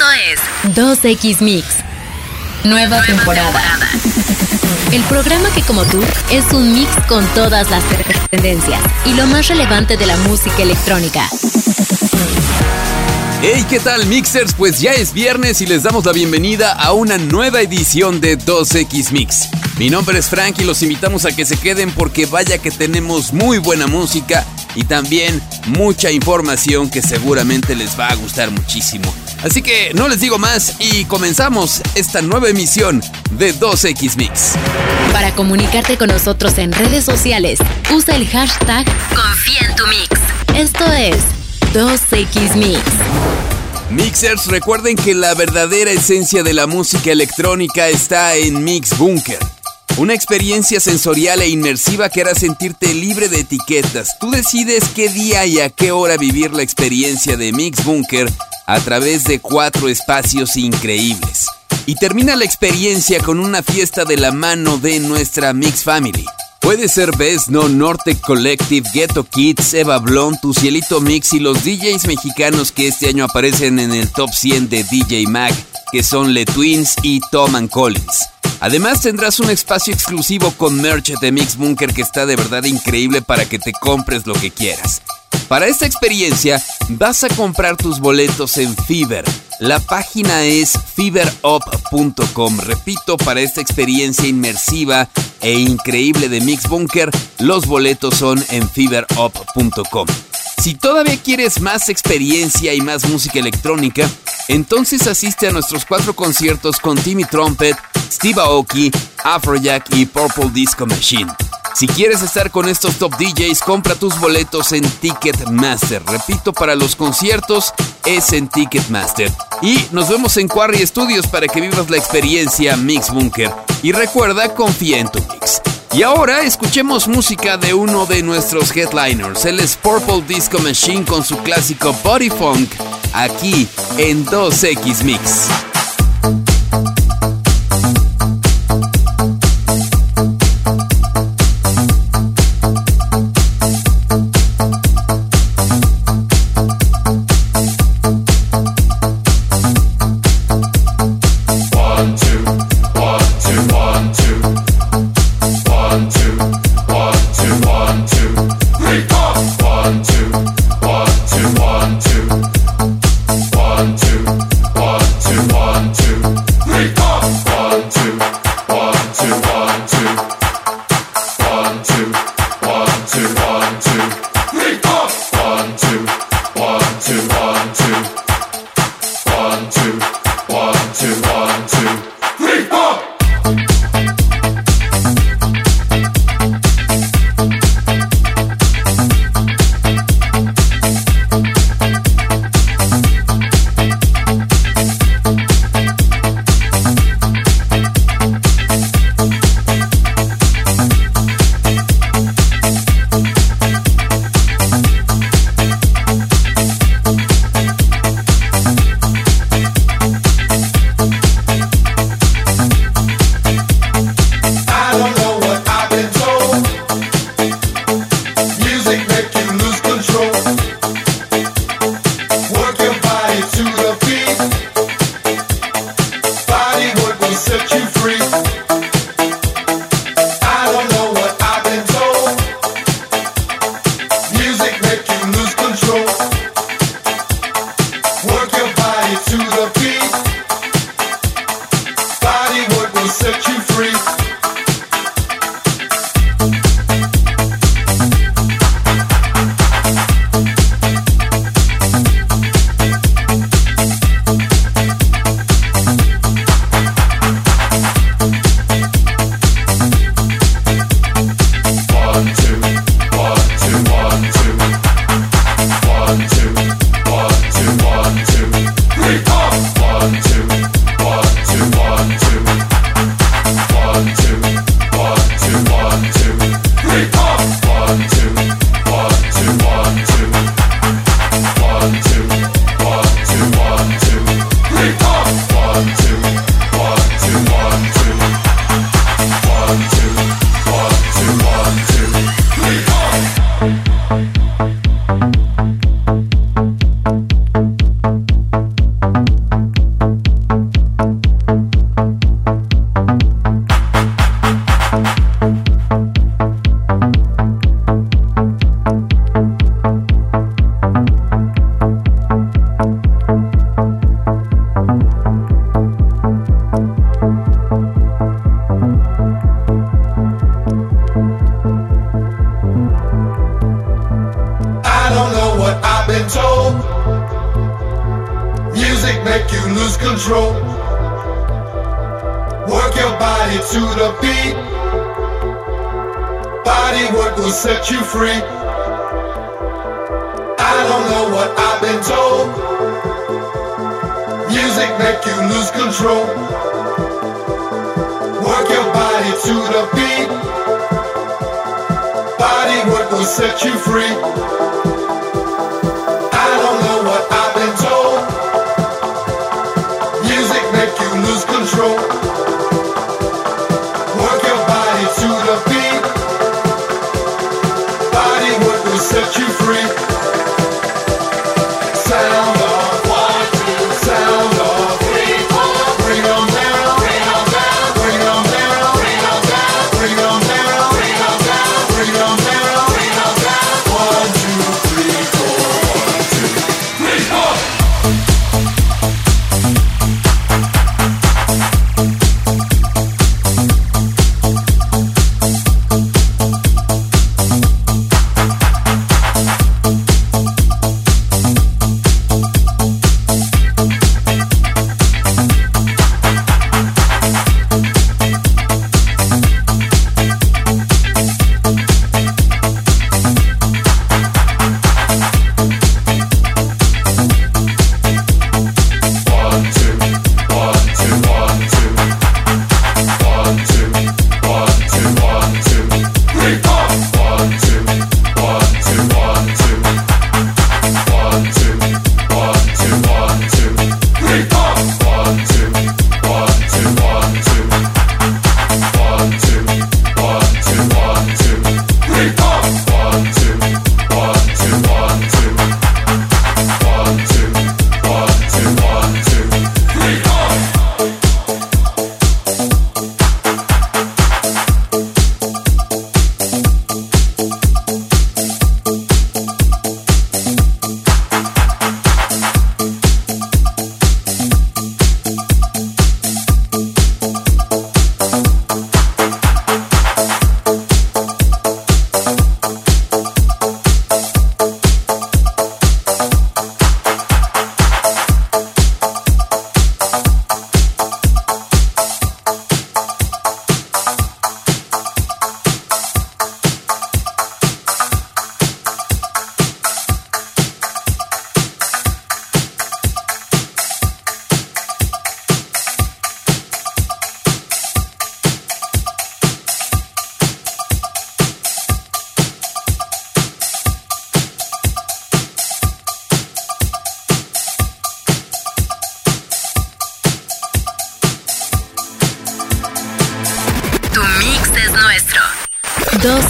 Esto es 2X Mix. Nueva, temporada. El programa que como tú es un mix con todas las tendencias y lo más relevante de la música electrónica. Hey, ¿qué tal Mixers? Pues ya es viernes y les damos la bienvenida a una nueva edición de 2X Mix. Mi nombre es Frank y los invitamos a que se queden porque vaya que tenemos muy buena música y también mucha información que seguramente les va a gustar muchísimo. Así que no les digo más y comenzamos esta nueva emisión de 2X Mix. Para comunicarte con nosotros en redes sociales, usa el hashtag Confía en tu Mix. Esto es 2X Mix. Mixers, recuerden que la verdadera esencia de la música electrónica está en Mix Bunker. Una experiencia sensorial e inmersiva que hará sentirte libre de etiquetas. Tú decides qué día y a qué hora vivir la experiencia de Mix Bunker a través de cuatro espacios increíbles. Y termina la experiencia con una fiesta de la mano de nuestra Mix Family. Puede ser Best No, Norte Collective, Ghetto Kids, Eva Blon, Tu Cielito Mix y los DJs mexicanos que este año aparecen en el top 100 de DJ Mag, que son Le Twins y Tom Collins. Además tendrás un espacio exclusivo con merch de Mix Bunker que está de verdad increíble para que te compres lo que quieras. Para esta experiencia vas a comprar tus boletos en Fever. La página es feverup.com. Repito, para esta experiencia inmersiva e increíble de Mix Bunker, los boletos son en feverup.com. Si todavía quieres más experiencia y más música electrónica, entonces asiste a nuestros cuatro conciertos con Timmy Trumpet, Steve Aoki, Afrojack y Purple Disco Machine. Si quieres estar con estos top DJs, compra tus boletos en Ticketmaster. Repito, para los conciertos es en Ticketmaster. Y nos vemos en Quarry Studios para que vivas la experiencia Mix Bunker. Y recuerda, confía en tu mix. Y ahora escuchemos música de uno de nuestros headliners. Él es Purple Disco Machine con su clásico Body Funk, aquí en 2X Mix.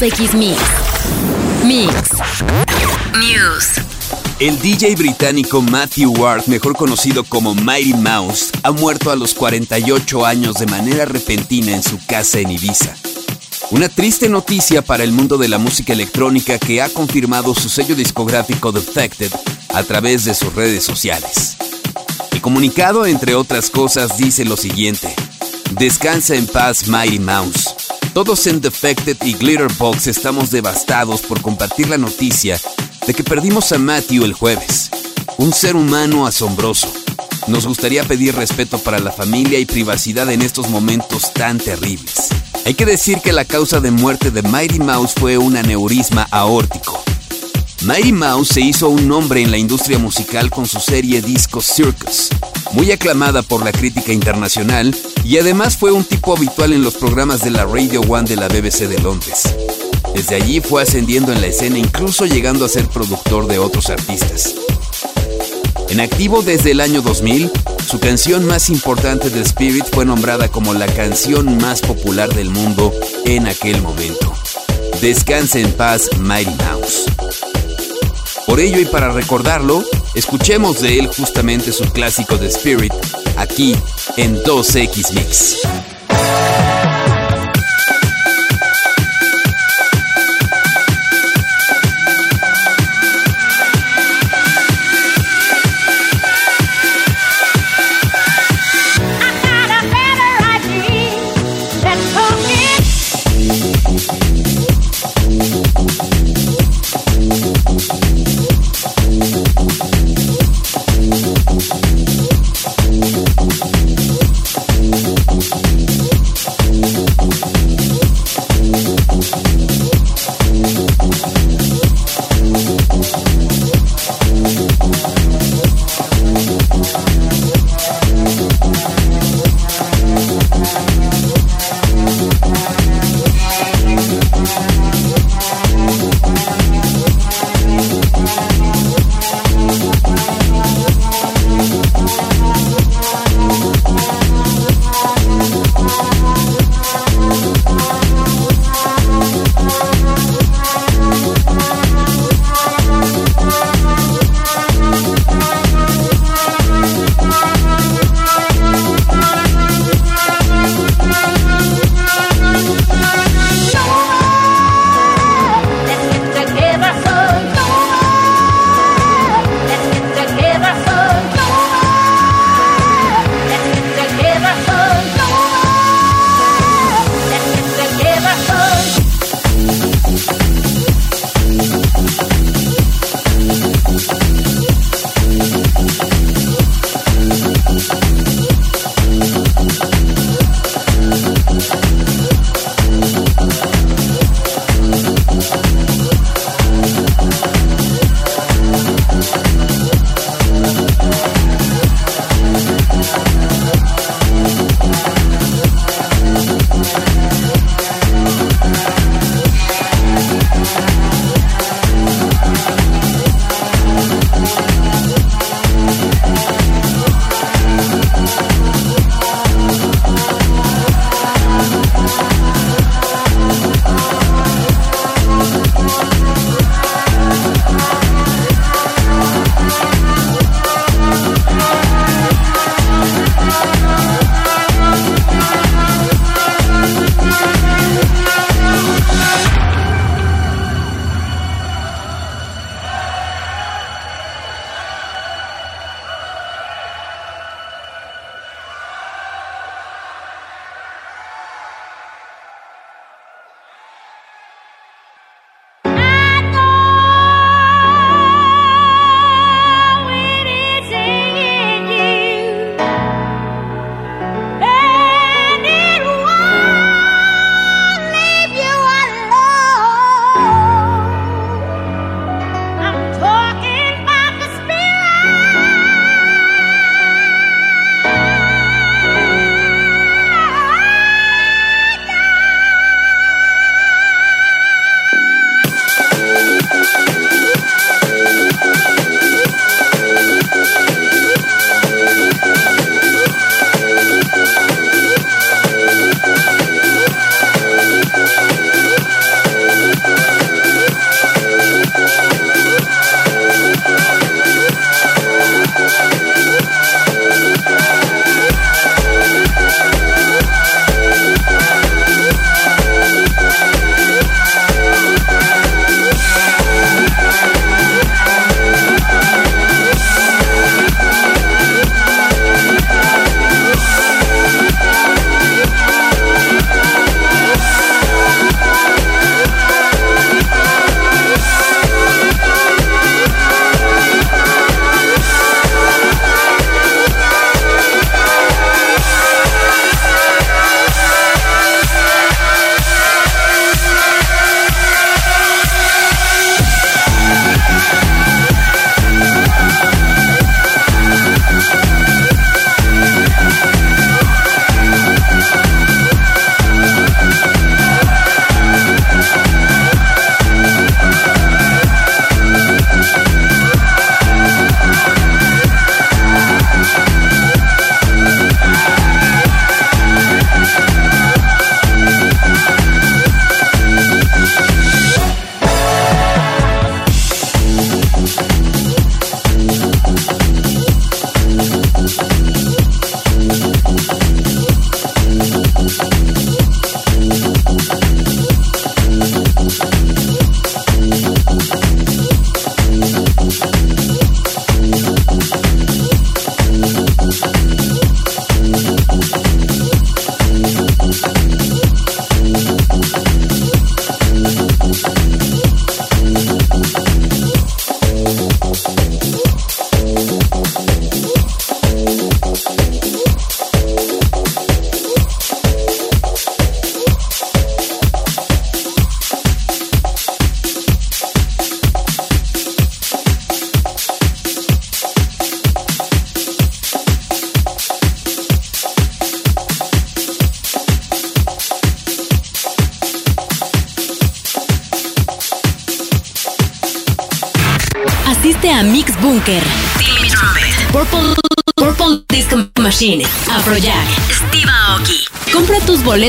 X Mix. Mix. News. El DJ británico Matthew Ward, mejor conocido como Mighty Mouse, ha muerto a los 48 años de manera repentina en su casa en Ibiza. Una triste noticia para el mundo de la música electrónica que ha confirmado su sello discográfico Defected a través de sus redes sociales. El comunicado, entre otras cosas, dice lo siguiente. Descansa en paz, Mighty Mouse. Todos en Defected y Glitterbox estamos devastados por compartir la noticia de que perdimos a Matthew el jueves. Un ser humano asombroso. Nos gustaría pedir respeto para la familia y privacidad en estos momentos tan terribles. Hay que decir que la causa de muerte de Mighty Mouse fue un aneurisma aórtico. Mighty Mouse se hizo un nombre en la industria musical con su serie Disco Circus, muy aclamada por la crítica internacional y además fue un tipo habitual en los programas de la Radio One de la BBC de Londres. Desde allí fue ascendiendo en la escena incluso llegando a ser productor de otros artistas. En activo desde el año 2000, su canción más importante de Spirit fue nombrada como la canción más popular del mundo en aquel momento. Descanse en paz, Mighty Mouse. Por ello y para recordarlo, escuchemos de él justamente su clásico de Spirit, aquí en 2X Mix.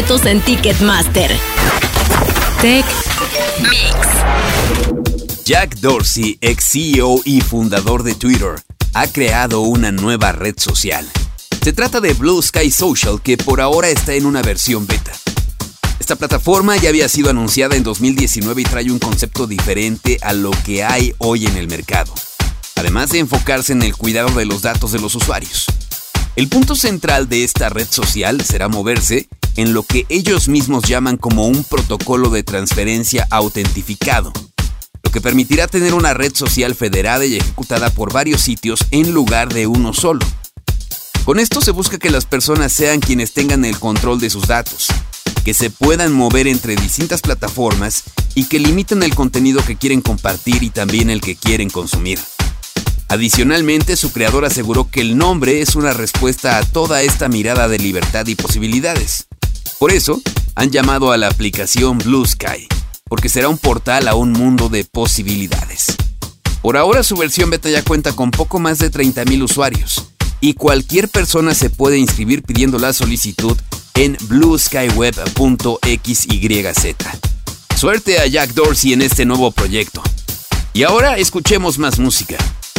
En Ticketmaster. Tech Mix. Jack Dorsey, ex CEO y fundador de Twitter, ha creado una nueva red social. Se trata de Blue Sky Social que por ahora está en una versión beta. Esta plataforma ya había sido anunciada en 2019 y trae un concepto diferente a lo que hay hoy en el mercado, además de enfocarse en el cuidado de los datos de los usuarios. El punto central de esta red social será moverse en lo que ellos mismos llaman como un protocolo de transferencia autentificado, lo que permitirá tener una red social federada y ejecutada por varios sitios en lugar de uno solo. Con esto se busca que las personas sean quienes tengan el control de sus datos, que se puedan mover entre distintas plataformas y que limiten el contenido que quieren compartir y también el que quieren consumir. Adicionalmente, su creador aseguró que el nombre es una respuesta a toda esta mirada de libertad y posibilidades. Por eso, han llamado a la aplicación Blue Sky, porque será un portal a un mundo de posibilidades. Por ahora su versión beta ya cuenta con poco más de 30.000 usuarios, y cualquier persona se puede inscribir pidiendo la solicitud en blueskyweb.xyz. Suerte a Jack Dorsey en este nuevo proyecto. Y ahora escuchemos más música.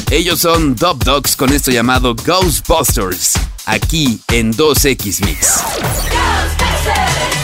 Ellos son Dub Dogs con esto llamado Ghostbusters, aquí en 2X Mix. yourself.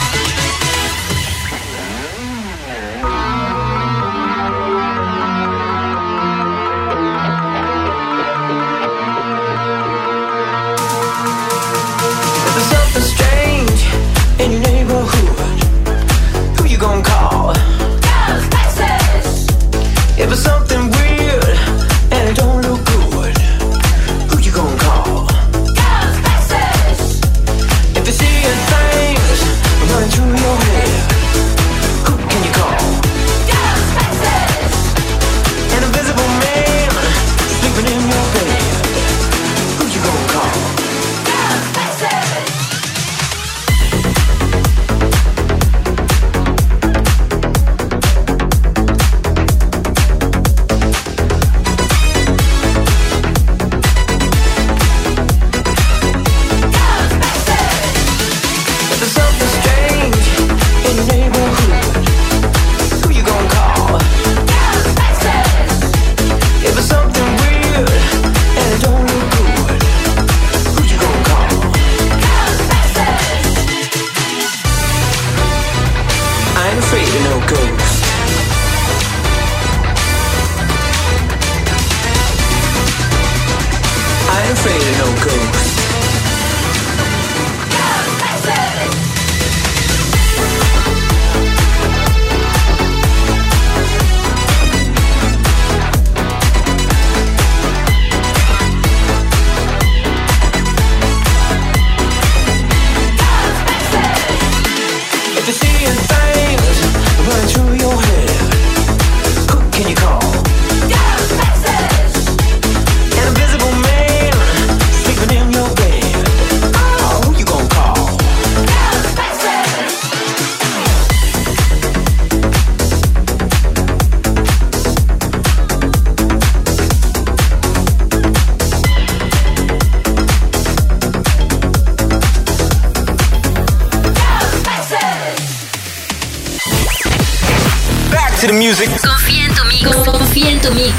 Confía en tu mix. Confía en tu mix.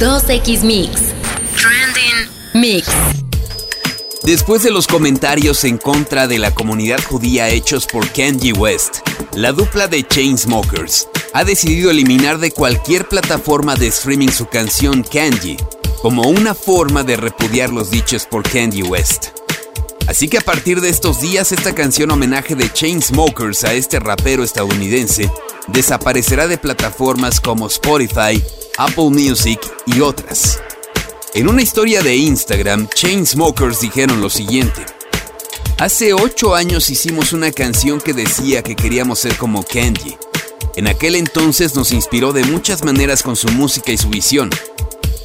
2X Mix. Trending Mix. Después de los comentarios en contra de la comunidad judía hechos por Kanye West, la dupla de Chainsmokers ha decidido eliminar de cualquier plataforma de streaming su canción Kanye, como una forma de repudiar los dichos por Kanye West. Así que a partir de estos días esta canción homenaje de Chainsmokers a este rapero estadounidense desaparecerá de plataformas como Spotify, Apple Music y otras. En una historia de Instagram, Chainsmokers dijeron lo siguiente. Hace 8 años hicimos una canción que decía que queríamos ser como Candy. En aquel entonces nos inspiró de muchas maneras con su música y su visión,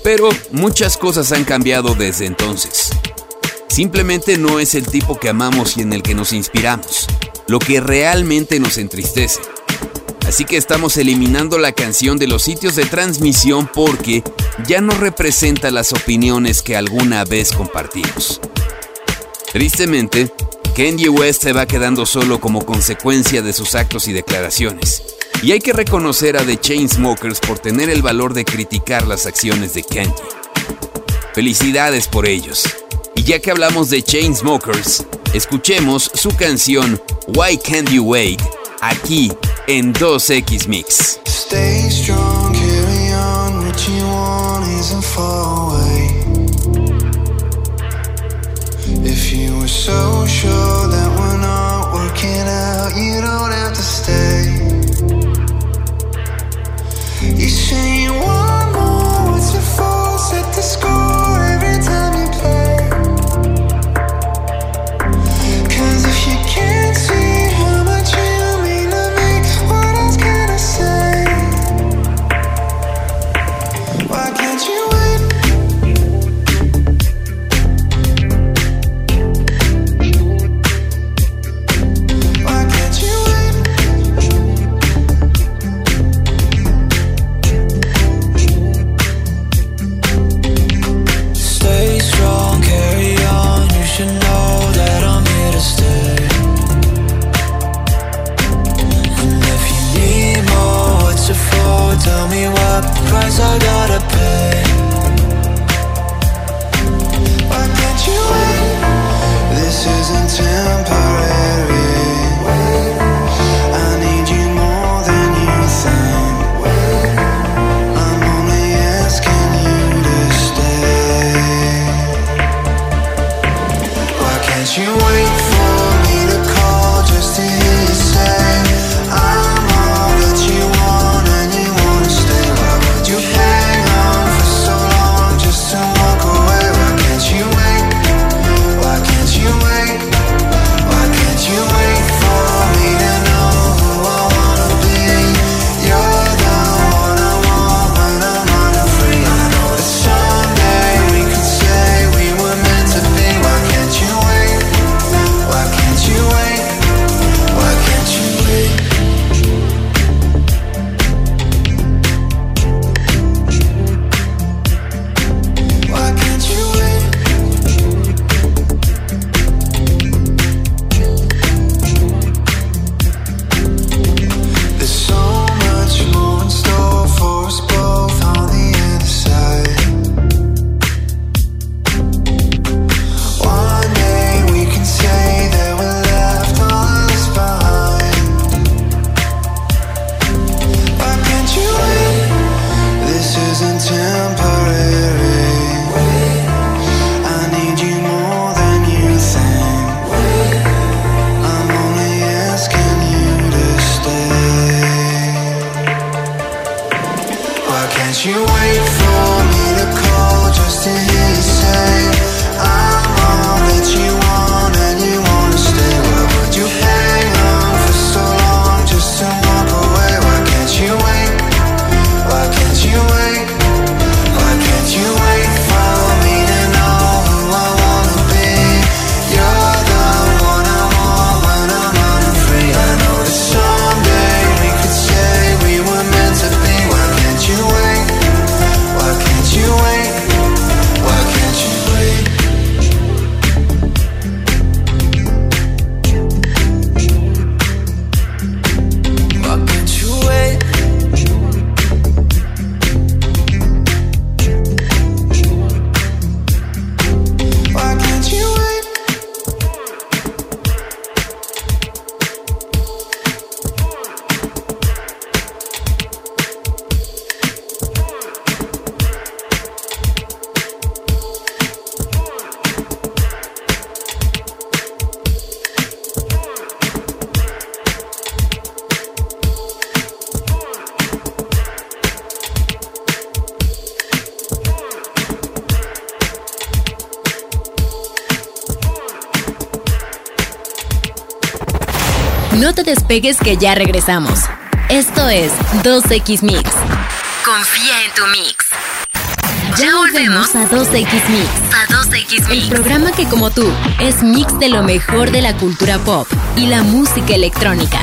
pero muchas cosas han cambiado desde entonces. Simplemente no es el tipo que amamos y en el que nos inspiramos, lo que realmente nos entristece. Así que estamos eliminando la canción de los sitios de transmisión porque ya no representa las opiniones que alguna vez compartimos. Tristemente, Kanye West se va quedando solo como consecuencia de sus actos y declaraciones. Y hay que reconocer a The Chainsmokers por tener el valor de criticar las acciones de Kanye. Felicidades por ellos. Y ya que hablamos de Chainsmokers, escuchemos su canción Why Can't You Wait aquí en 2X Mix. Stay strong, carry on, what you want isn't far away. If you were so sure that we're not working out, you don't have to stay. You say you want more, what's your fault? Set the score can't you wait for me to call just to hear you say I'm all that you want despegues que ya regresamos. Esto es 2X Mix. Confía en tu mix. Ya volvemos a 2X Mix. A 2X Mix. El programa que como tú es mix de lo mejor de la cultura pop y la música electrónica.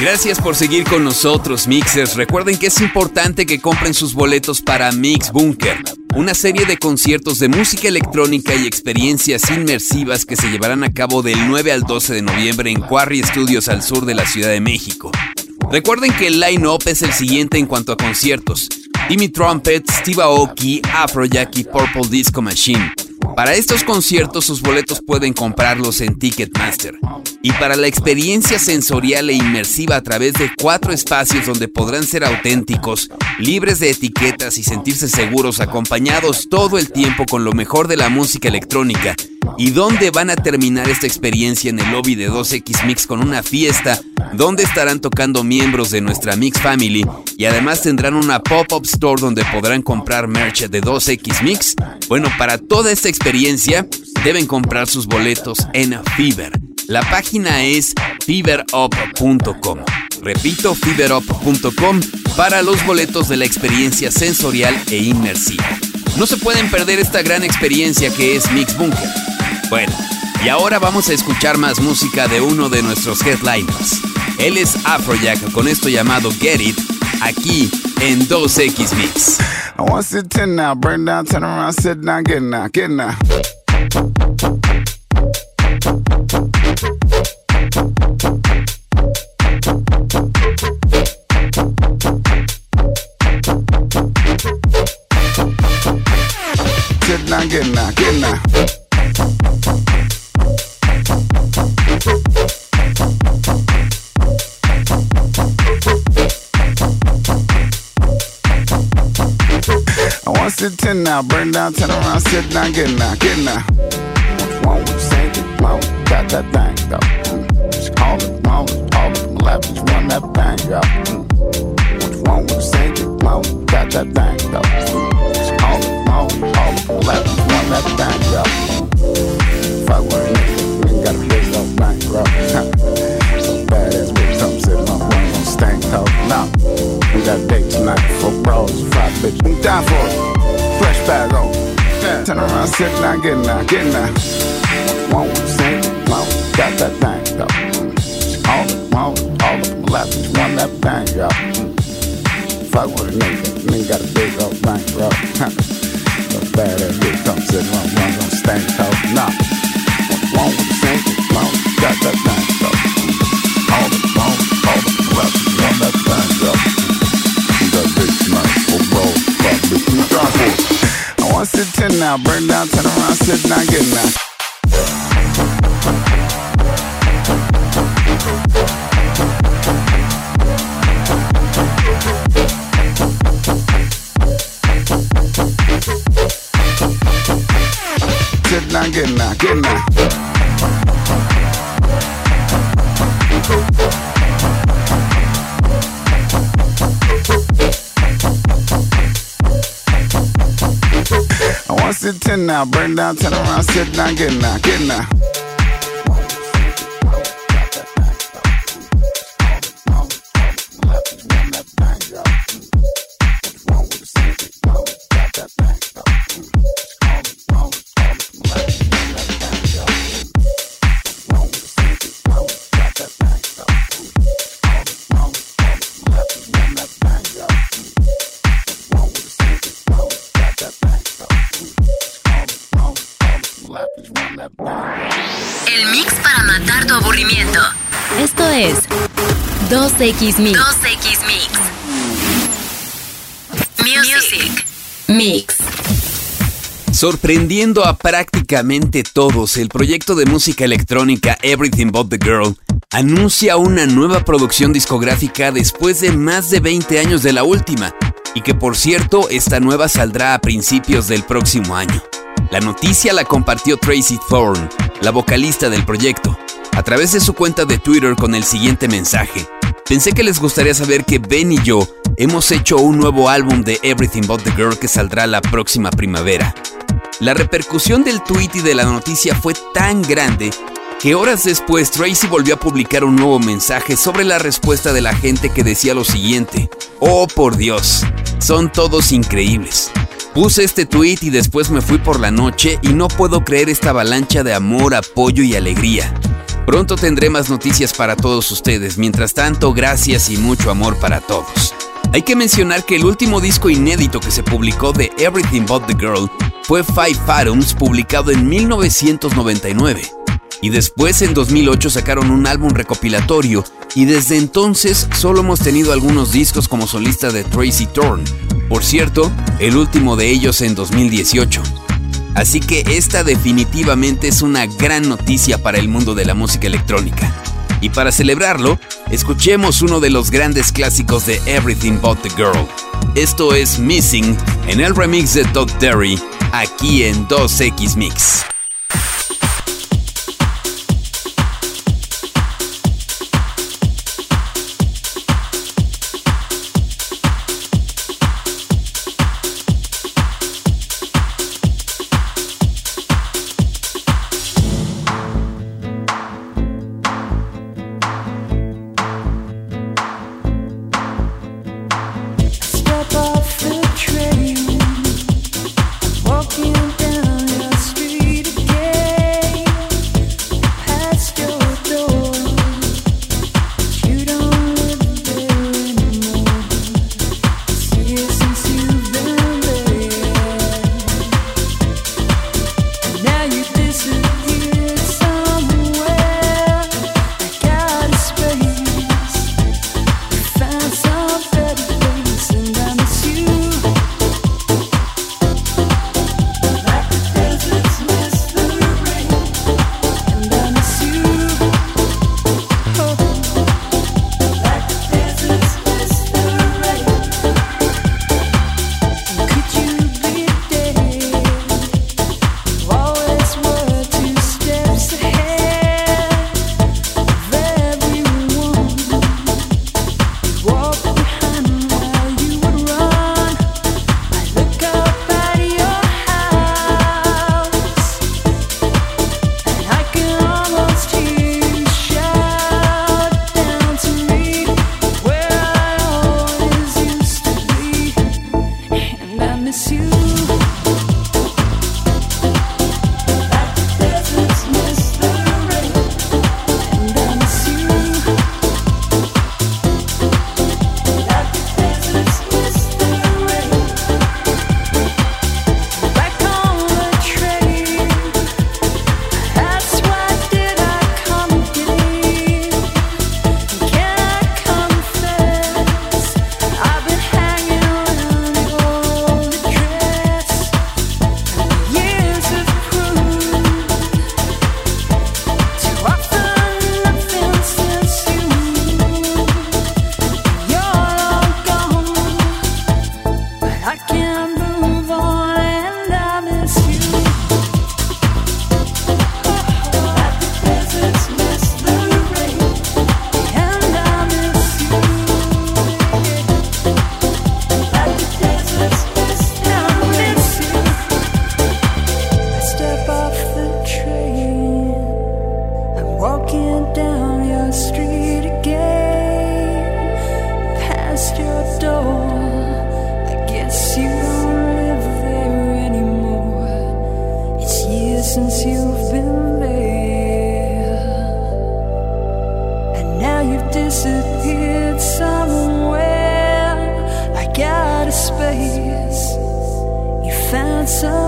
Gracias por seguir con nosotros, Mixers. Recuerden que es importante que compren sus boletos para Mix Bunker, una serie de conciertos de música electrónica y experiencias inmersivas que se llevarán a cabo del 9 al 12 de noviembre en Quarry Studios al sur de la Ciudad de México. Recuerden que el line-up es el siguiente en cuanto a conciertos. Timmy Trumpet, Steve Aoki, Afrojack y Purple Disco Machine. Para estos conciertos sus boletos pueden comprarlos en Ticketmaster. Y para la experiencia sensorial e inmersiva a través de cuatro espacios donde podrán ser auténticos, libres de etiquetas y sentirse seguros acompañados todo el tiempo con lo mejor de la música electrónica, y donde van a terminar esta experiencia en el lobby de 2X Mix con una fiesta donde estarán tocando miembros de nuestra Mix Family y además tendrán una pop-up store donde podrán comprar merch de 2X Mix. Bueno, para toda esta experiencia deben comprar sus boletos en Fever. La página es feverup.com. Repito, feverup.com para los boletos de la experiencia sensorial e inmersiva. No se pueden perder esta gran experiencia que es Mix Bunker. Bueno, y ahora vamos a escuchar más música de uno de nuestros headliners. Él es Afrojack con esto llamado Get It, aquí en 2X Mix. I want to sit 10 now, burn down, turn around, sit down, get now, get now. 10 now, burn down, turn around, sit down, get now, get now. What's wrong with it? Well, got that thing, though. Mm. Just call it, wrong, all of my lap, just run that thing, yo. Mm. What's wrong with it? Well, got that thing, though. Mm. Just call it, wrong, all of my lap, just run that thing, yo. Mm. Fuck with a nigga, nigga got a bitch no bank, bro. so badass bitch, come sit on one on stank, though. Nah. We got a date tonight for bros, five bitches. I'm down for it. Fresh bag on. Turn around, sit down, get now, get now. Won't sing, won't got that thing, though. All the, all the, all the lap, just run that thing. Mm. Fuck with a nigga, nigga got a big old bank, bro. so badass bitch, come sit on one on stank, though. Nah. Won't sing, won't got that thing, though. Now, burn down, turn around, sit down, get now. Now, burn down, turn around, sit down, get now, get now. 2X Mix. 2X Mix. Music. Mix. Sorprendiendo a prácticamente todos, el proyecto de música electrónica Everything But the Girl anuncia una nueva producción discográfica después de más de 20 años de la última, y que por cierto, esta nueva saldrá a principios del próximo año. La noticia la compartió Tracy Thorne, la vocalista del proyecto, a través de su cuenta de Twitter con el siguiente mensaje. Pensé que les gustaría saber que Ben y yo hemos hecho un nuevo álbum de Everything But the Girl que saldrá la próxima primavera. La repercusión del tweet y de la noticia fue tan grande que horas después Tracy volvió a publicar un nuevo mensaje sobre la respuesta de la gente que decía lo siguiente, Oh por Dios, son todos increíbles. Puse este tweet y después me fui por la noche y no puedo creer esta avalancha de amor, apoyo y alegría. Pronto tendré más noticias para todos ustedes. Mientras tanto, gracias y mucho amor para todos. Hay que mencionar que el último disco inédito que se publicó de Everything But the Girl fue Five Atoms, publicado en 1999. Y después en 2008 sacaron un álbum recopilatorio y desde entonces solo hemos tenido algunos discos como solista de Tracy Thorn. Por cierto, el último de ellos en 2018. Así que esta definitivamente es una gran noticia para el mundo de la música electrónica. Y para celebrarlo, escuchemos uno de los grandes clásicos de Everything But the Girl. Esto es Missing en el remix de Todd Terry, aquí en 2X Mix.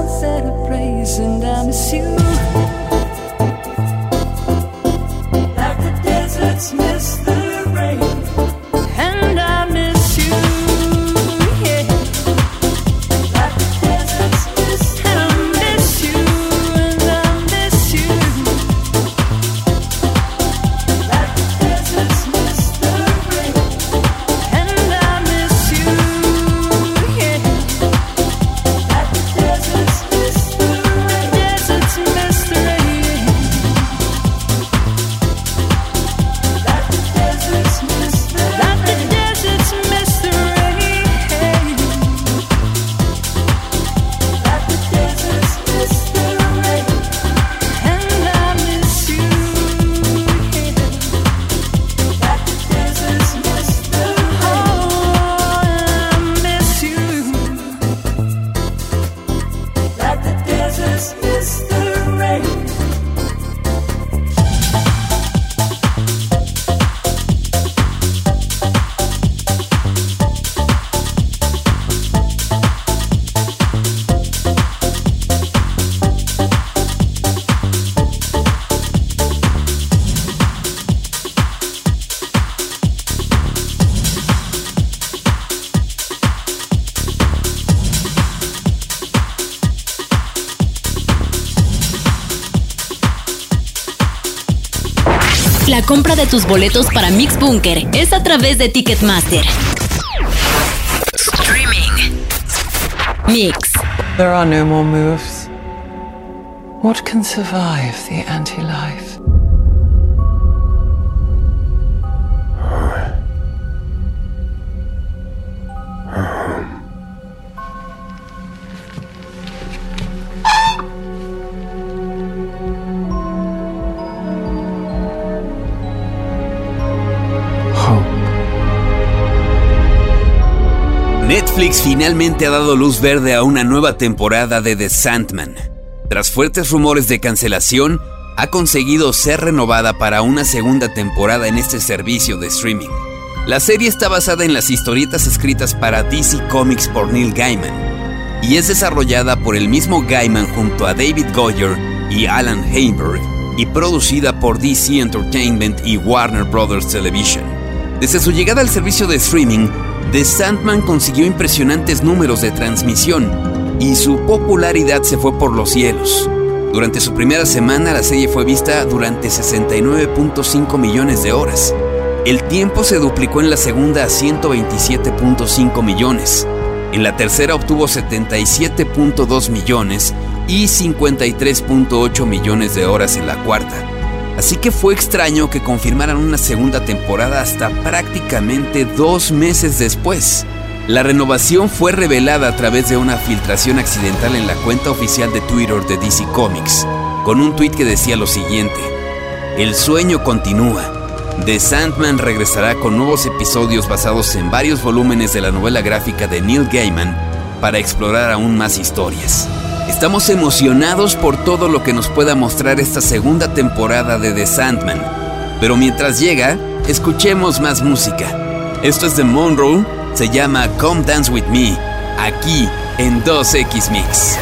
sunset a praise, and I miss you. La compra de tus boletos para Mix Bunker es a través de Ticketmaster. Streaming. Mix. There are no more moves. What can survive the anti-life? Finalmente ha dado luz verde a una nueva temporada de The Sandman. Tras fuertes rumores de cancelación, ha conseguido ser renovada para una segunda temporada en este servicio de streaming. La serie está basada en las historietas escritas para DC Comics por Neil Gaiman y es desarrollada por el mismo Gaiman junto a David Goyer y Alan Heinberg y producida por DC Entertainment y Warner Bros. Television. Desde su llegada al servicio de streaming, The Sandman consiguió impresionantes números de transmisión y su popularidad se fue por los cielos. Durante su primera semana la serie fue vista durante 69.5 millones de horas. El tiempo se duplicó en la segunda a 127.5 millones. En la tercera obtuvo 77.2 millones y 53.8 millones de horas en la cuarta. Así que fue extraño que confirmaran una segunda temporada hasta prácticamente dos meses después. La renovación fue revelada a través de una filtración accidental en la cuenta oficial de Twitter de DC Comics, con un tweet que decía lo siguiente, El sueño continúa. The Sandman regresará con nuevos episodios basados en varios volúmenes de la novela gráfica de Neil Gaiman para explorar aún más historias. Estamos emocionados por todo lo que nos pueda mostrar esta segunda temporada de The Sandman. Pero mientras llega, escuchemos más música. Esto es de Monroe, se llama Come Dance With Me, aquí en 2X Mix.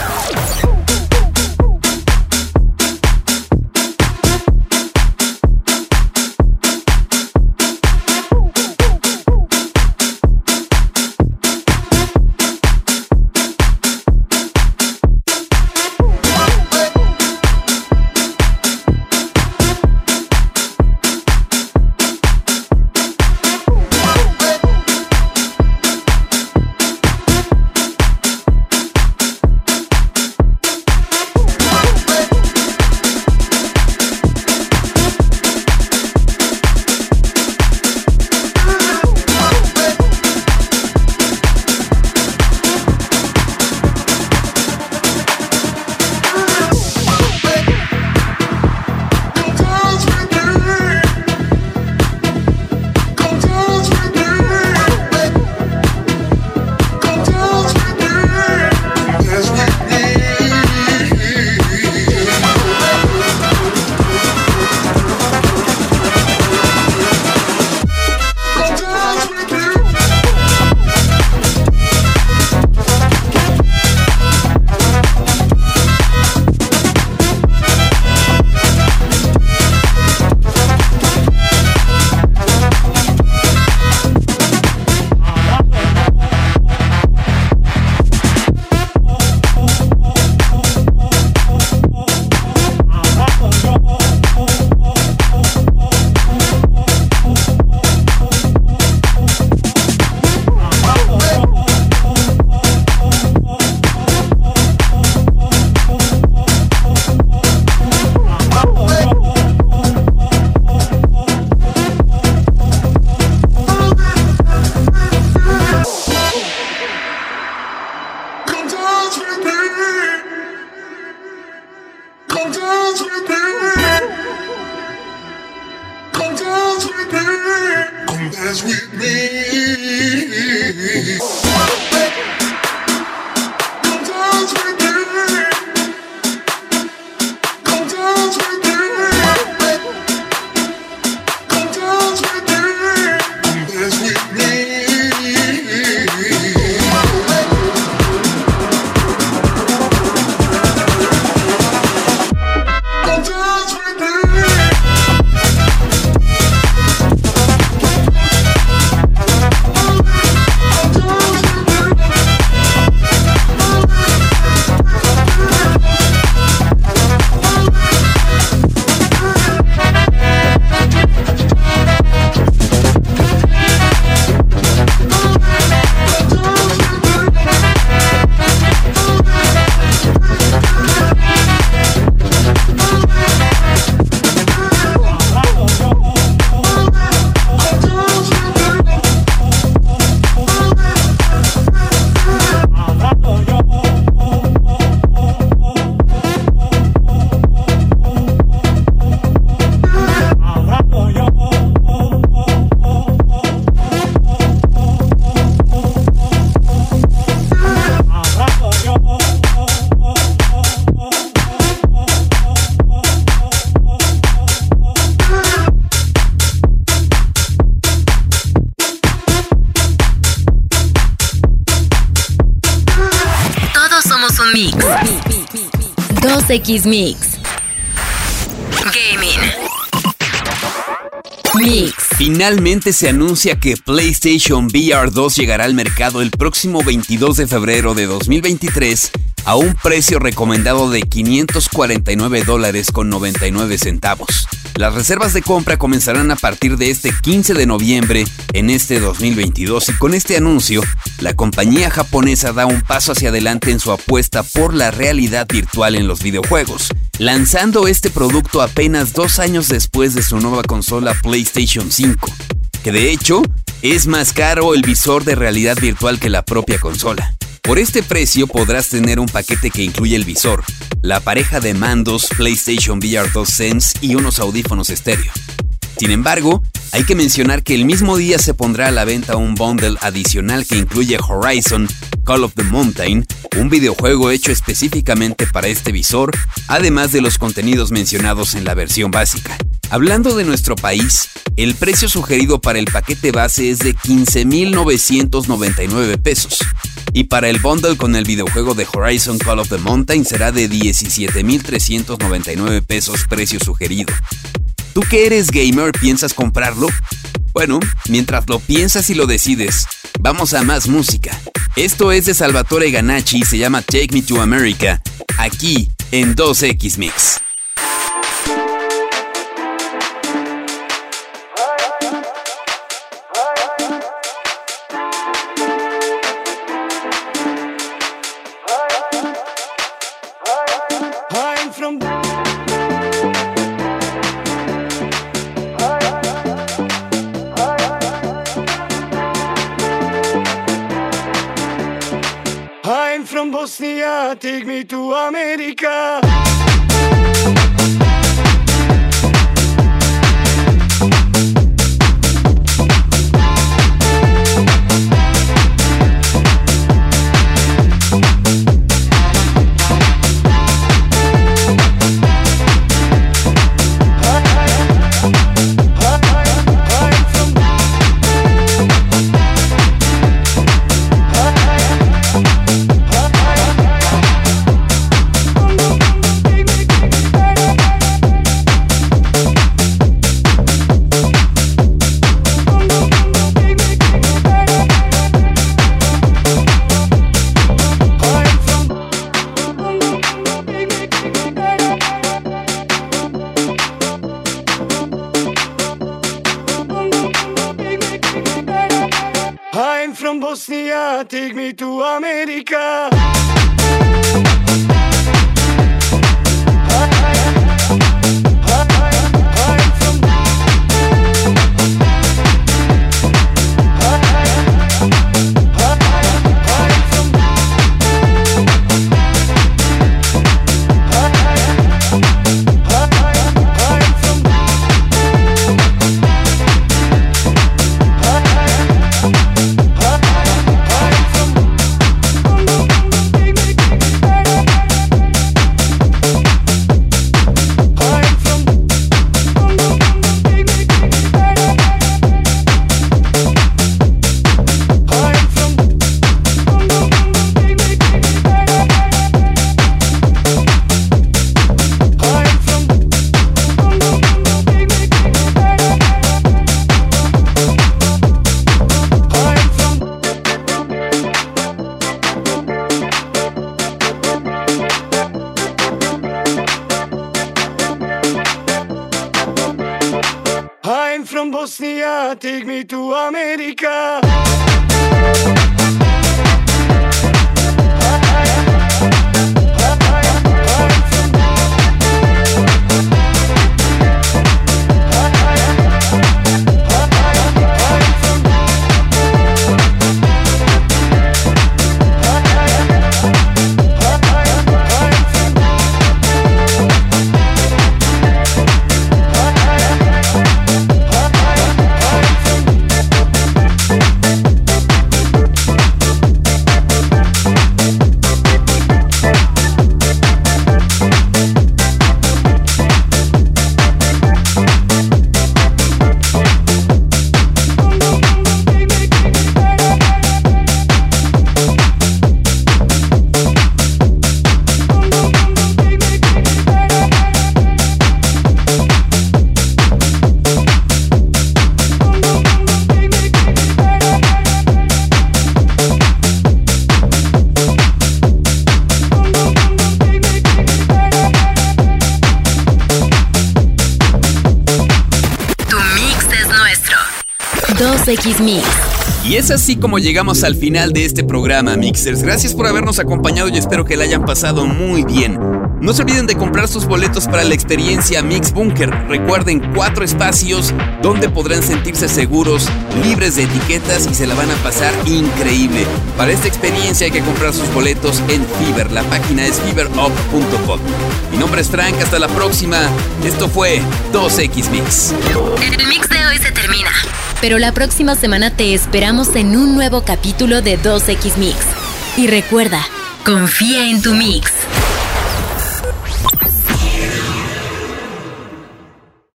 Let's 2X Mix. Gaming. Mix. Finalmente se anuncia que PlayStation VR 2 llegará al mercado el próximo 22 de febrero de 2023 a un precio recomendado de 549 dólares con 99 centavos. Las reservas de compra comenzarán a partir de este 15 de noviembre en este 2022 y con este anuncio, la compañía japonesa da un paso hacia adelante en su apuesta por la realidad virtual en los videojuegos, lanzando este producto apenas dos años después de su nueva consola PlayStation 5, que de hecho es más caro el visor de realidad virtual que la propia consola. Por este precio podrás tener un paquete que incluye el visor, la pareja de mandos PlayStation VR 2 Sense y unos audífonos estéreo. Sin embargo, hay que mencionar que el mismo día se pondrá a la venta un bundle adicional que incluye Horizon, Call of the Mountain, un videojuego hecho específicamente para este visor, además de los contenidos mencionados en la versión básica. Hablando de nuestro país, el precio sugerido para el paquete base es de 15.999 pesos y para el bundle con el videojuego de Horizon Call of the Mountain será de 17.399 pesos precio sugerido. ¿Tú que eres gamer piensas comprarlo? Bueno, mientras lo piensas y lo decides, vamos a más música. Esto es de Salvatore Ganacci y se llama Take Me to America, aquí en 2X Mix. Así como llegamos al final de este programa, Mixers. Gracias por habernos acompañado y espero que la hayan pasado muy bien. No se olviden de comprar sus boletos para la experiencia Mix Bunker. Recuerden cuatro espacios donde podrán sentirse seguros, libres de etiquetas y se la van a pasar increíble. Para esta experiencia hay que comprar sus boletos en Fiverr. La página es fiberup.com. Mi nombre es Frank, hasta la próxima. Esto fue 2X Mix. El mix de hoy. Pero la próxima semana te esperamos en un nuevo capítulo de 2X Mix. Y recuerda, confía en tu mix.